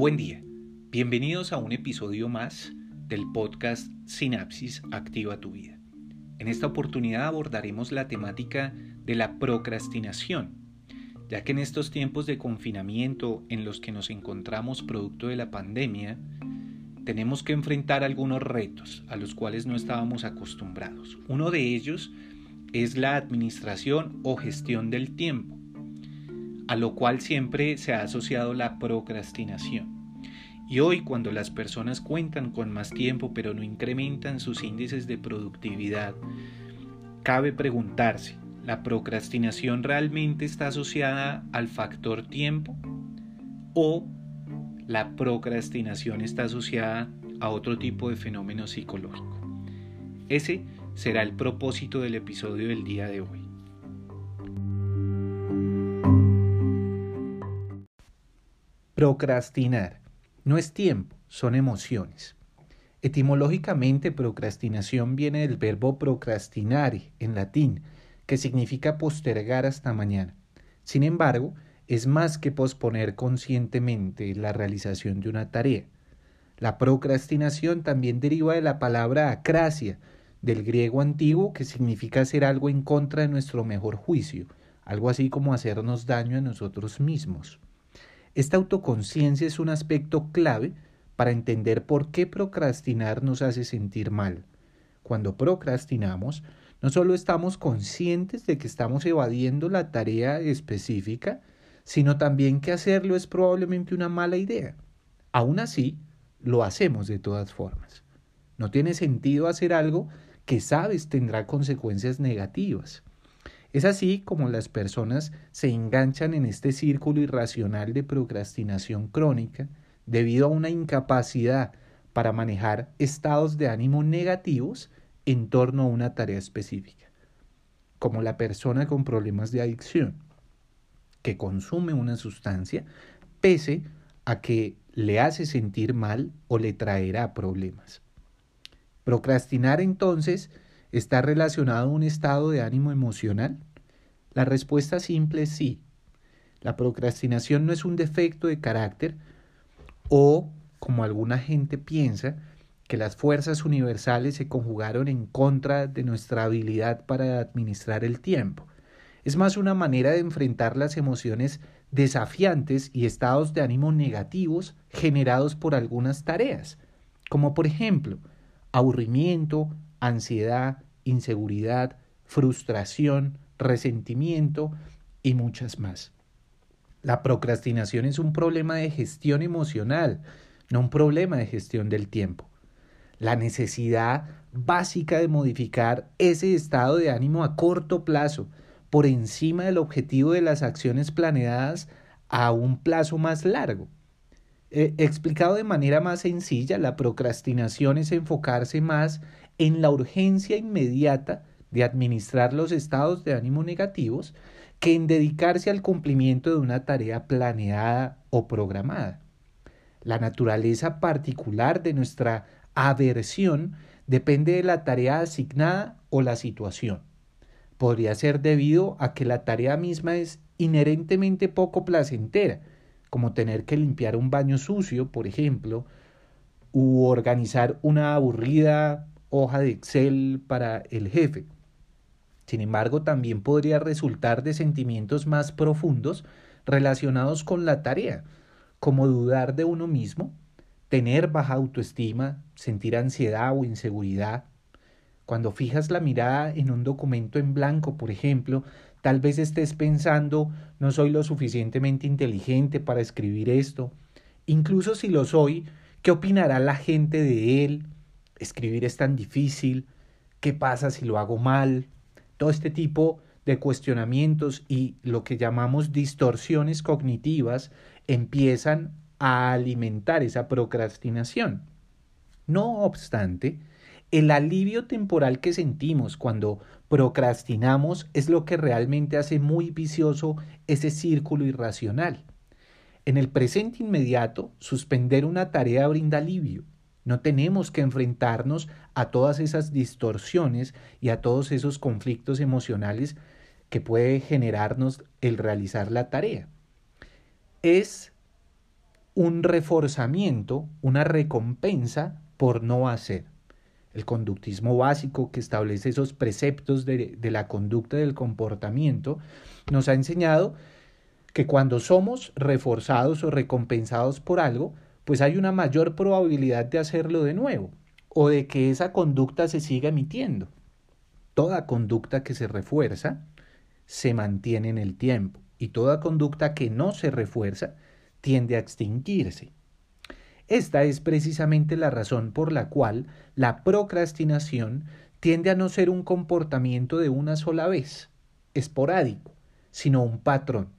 Buen día, bienvenidos a un episodio más del podcast Sinapsis Activa tu vida. En esta oportunidad abordaremos la temática de la procrastinación, ya que en estos tiempos de confinamiento en los que nos encontramos producto de la pandemia, tenemos que enfrentar algunos retos a los cuales no estábamos acostumbrados. Uno de ellos la administración o gestión del tiempo a lo cual siempre se ha asociado la procrastinación. Y hoy cuando las personas cuentan con más tiempo pero no incrementan sus índices de productividad, cabe preguntarse, ¿la procrastinación realmente está asociada al factor tiempo? ¿O la procrastinación está asociada a otro tipo de fenómeno psicológico? Ese será el propósito del episodio del día de hoy. Procrastinar. No es tiempo, son emociones. Etimológicamente, procrastinación viene del verbo procrastinare, en latín, que significa postergar hasta mañana. Sin embargo, es más que posponer conscientemente la realización de una tarea. La procrastinación también deriva de la palabra acracia, del griego antiguo, que significa hacer algo en contra de nuestro mejor juicio, algo así como hacernos daño a nosotros mismos. Esta autoconciencia es un aspecto clave para entender por qué procrastinar nos hace sentir mal. Cuando procrastinamos, no solo estamos conscientes de que estamos evadiendo la tarea específica, sino también que hacerlo es probablemente una mala idea. Aún así, lo hacemos de todas formas. No tiene sentido hacer algo que sabes tendrá consecuencias negativas. Es así como las personas se enganchan en este círculo irracional de procrastinación crónica debido a una incapacidad para manejar estados de ánimo negativos en torno a una tarea específica, como la persona con problemas de adicción, que consume una sustancia pese a que le hace sentir mal o le traerá problemas. Procrastinar entonces ¿Está relacionado a un estado de ánimo emocional? La respuesta simple es sí. La procrastinación no es un defecto de carácter o, como alguna gente piensa, que las fuerzas universales se conjugaron en contra de nuestra habilidad para administrar el tiempo. Es más una manera de enfrentar las emociones desafiantes y estados de ánimo negativos generados por algunas tareas, como por ejemplo aburrimiento, ansiedad, inseguridad, frustración, resentimiento y muchas más. La procrastinación es un problema de gestión emocional, no un problema de gestión del tiempo. La necesidad básica de modificar ese estado de ánimo a corto plazo, por encima del objetivo de las acciones planeadas a un plazo más largo. Eh, explicado de manera más sencilla, la procrastinación es enfocarse más en la urgencia inmediata de administrar los estados de ánimo negativos que en dedicarse al cumplimiento de una tarea planeada o programada. La naturaleza particular de nuestra aversión depende de la tarea asignada o la situación. Podría ser debido a que la tarea misma es inherentemente poco placentera, como tener que limpiar un baño sucio, por ejemplo, u organizar una aburrida hoja de Excel para el jefe. Sin embargo, también podría resultar de sentimientos más profundos relacionados con la tarea, como dudar de uno mismo, tener baja autoestima, sentir ansiedad o inseguridad. Cuando fijas la mirada en un documento en blanco, por ejemplo, Tal vez estés pensando, no soy lo suficientemente inteligente para escribir esto. Incluso si lo soy, ¿qué opinará la gente de él? Escribir es tan difícil. ¿Qué pasa si lo hago mal? Todo este tipo de cuestionamientos y lo que llamamos distorsiones cognitivas empiezan a alimentar esa procrastinación. No obstante, el alivio temporal que sentimos cuando procrastinamos es lo que realmente hace muy vicioso ese círculo irracional. En el presente inmediato, suspender una tarea brinda alivio. No tenemos que enfrentarnos a todas esas distorsiones y a todos esos conflictos emocionales que puede generarnos el realizar la tarea. Es un reforzamiento, una recompensa por no hacer. El conductismo básico que establece esos preceptos de, la conducta del comportamiento nos ha enseñado que cuando somos reforzados o recompensados por algo, pues hay una mayor probabilidad de hacerlo de nuevo o de que esa conducta se siga emitiendo. Toda conducta que se refuerza se mantiene en el tiempo y toda conducta que no se refuerza tiende a extinguirse. Esta es precisamente la razón por la cual la procrastinación tiende a no ser un comportamiento de una sola vez, esporádico, sino un patrón,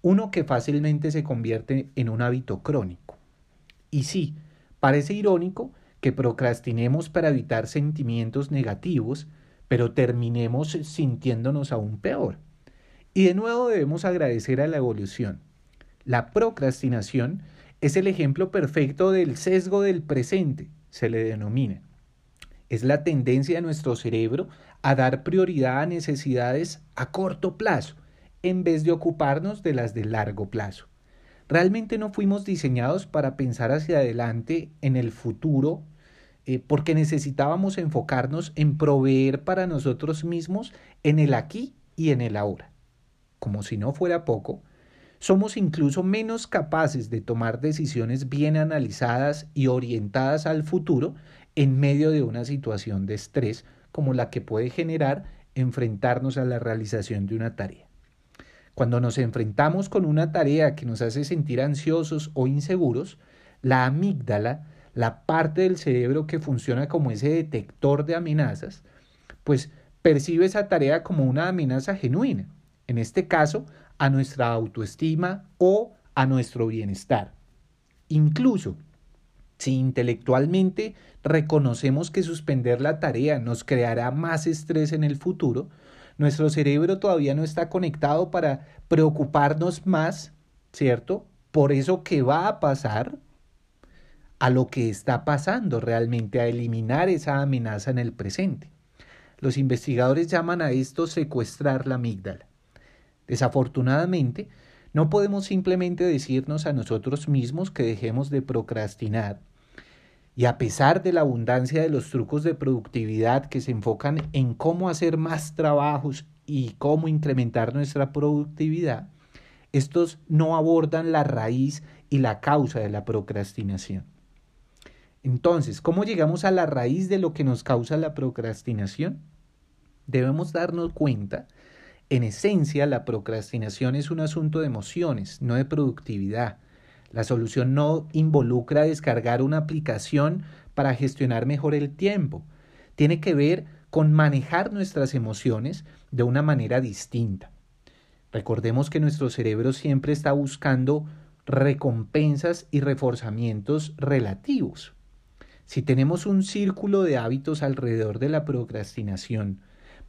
uno que fácilmente se convierte en un hábito crónico. Y sí, parece irónico que procrastinemos para evitar sentimientos negativos, pero terminemos sintiéndonos aún peor. Y de nuevo debemos agradecer a la evolución. La procrastinación es el ejemplo perfecto del sesgo del presente, se le denomina. Es la tendencia de nuestro cerebro a dar prioridad a necesidades a corto plazo, en vez de ocuparnos de las de largo plazo. Realmente no fuimos diseñados para pensar hacia adelante en el futuro eh, porque necesitábamos enfocarnos en proveer para nosotros mismos en el aquí y en el ahora. Como si no fuera poco, somos incluso menos capaces de tomar decisiones bien analizadas y orientadas al futuro en medio de una situación de estrés como la que puede generar enfrentarnos a la realización de una tarea. Cuando nos enfrentamos con una tarea que nos hace sentir ansiosos o inseguros, la amígdala, la parte del cerebro que funciona como ese detector de amenazas, pues percibe esa tarea como una amenaza genuina, en este caso a nuestra autoestima o a nuestro bienestar. Incluso si intelectualmente reconocemos que suspender la tarea nos creará más estrés en el futuro, nuestro cerebro todavía no está conectado para preocuparnos más, ¿cierto? Por eso que va a pasar a lo que está pasando realmente, a eliminar esa amenaza en el presente. Los investigadores llaman a esto secuestrar la amígdala. Desafortunadamente, no podemos simplemente decirnos a nosotros mismos que dejemos de procrastinar y a pesar de la abundancia de los trucos de productividad que se enfocan en cómo hacer más trabajos y cómo incrementar nuestra productividad, estos no abordan la raíz y la causa de la procrastinación. Entonces, ¿cómo llegamos a la raíz de lo que nos causa la procrastinación? Debemos darnos cuenta, en esencia, la procrastinación es un asunto de emociones, no de productividad. La solución no involucra descargar una aplicación para gestionar mejor el tiempo. Tiene que ver con manejar nuestras emociones de una manera distinta. Recordemos que nuestro cerebro siempre está buscando recompensas y reforzamientos relativos. Si tenemos un círculo de hábitos alrededor de la procrastinación,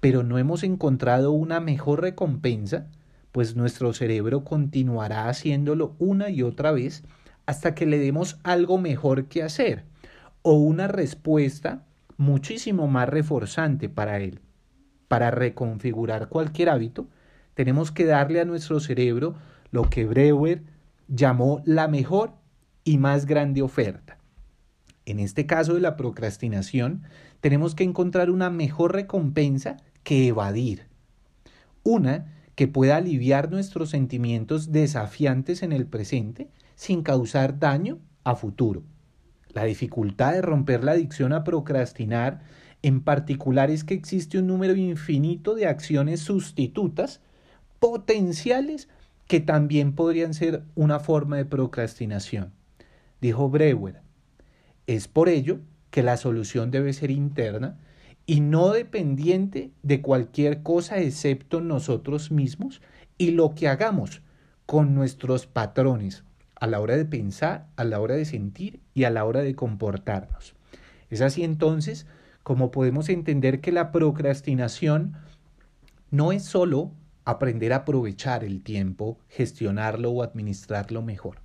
pero no hemos encontrado una mejor recompensa, pues nuestro cerebro continuará haciéndolo una y otra vez hasta que le demos algo mejor que hacer o una respuesta muchísimo más reforzante para él. Para reconfigurar cualquier hábito, tenemos que darle a nuestro cerebro lo que Breuer llamó la mejor y más grande oferta. En este caso de la procrastinación, tenemos que encontrar una mejor recompensa que evadir. Una que pueda aliviar nuestros sentimientos desafiantes en el presente sin causar daño a futuro. La dificultad de romper la adicción a procrastinar en particular es que existe un número infinito de acciones sustitutas potenciales que también podrían ser una forma de procrastinación. Dijo Breuer, es por ello que la solución debe ser interna y no dependiente de cualquier cosa excepto nosotros mismos y lo que hagamos con nuestros patrones a la hora de pensar, a la hora de sentir y a la hora de comportarnos. Es así entonces como podemos entender que la procrastinación no es solo aprender a aprovechar el tiempo, gestionarlo o administrarlo mejor.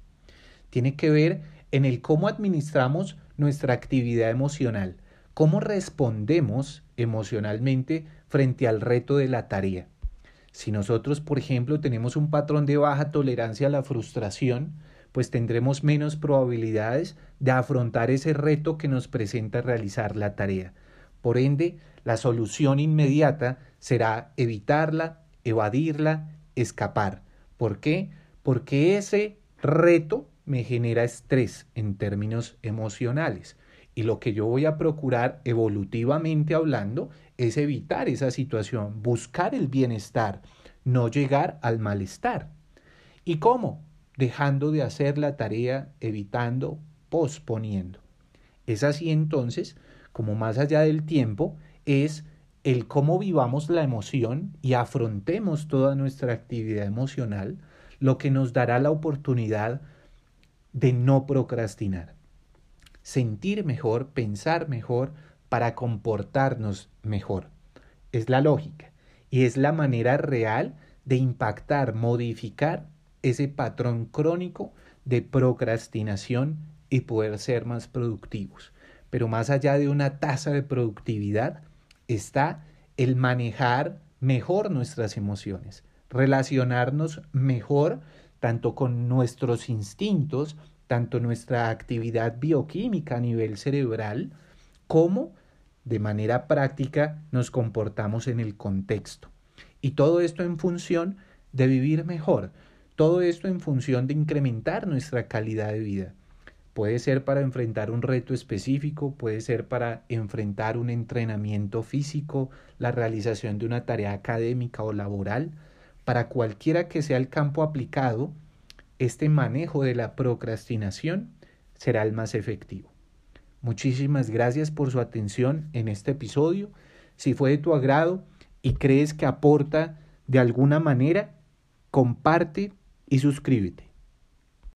Tiene que ver en el cómo administramos nuestra actividad emocional, cómo respondemos emocionalmente frente al reto de la tarea. Si nosotros, por ejemplo, tenemos un patrón de baja tolerancia a la frustración, pues tendremos menos probabilidades de afrontar ese reto que nos presenta realizar la tarea. Por ende, la solución inmediata será evitarla, evadirla, escapar. ¿Por qué? Porque ese reto me genera estrés en términos emocionales. Y lo que yo voy a procurar evolutivamente hablando es evitar esa situación, buscar el bienestar, no llegar al malestar. ¿Y cómo? Dejando de hacer la tarea, evitando, posponiendo. Es así entonces como más allá del tiempo es el cómo vivamos la emoción y afrontemos toda nuestra actividad emocional, lo que nos dará la oportunidad de no procrastinar. Sentir mejor, pensar mejor para comportarnos mejor. Es la lógica y es la manera real de impactar, modificar ese patrón crónico de procrastinación y poder ser más productivos. Pero más allá de una tasa de productividad está el manejar mejor nuestras emociones, relacionarnos mejor tanto con nuestros instintos, tanto nuestra actividad bioquímica a nivel cerebral, como de manera práctica nos comportamos en el contexto. Y todo esto en función de vivir mejor, todo esto en función de incrementar nuestra calidad de vida. Puede ser para enfrentar un reto específico, puede ser para enfrentar un entrenamiento físico, la realización de una tarea académica o laboral, para cualquiera que sea el campo aplicado, este manejo de la procrastinación será el más efectivo. Muchísimas gracias por su atención en este episodio. Si fue de tu agrado y crees que aporta de alguna manera, comparte y suscríbete.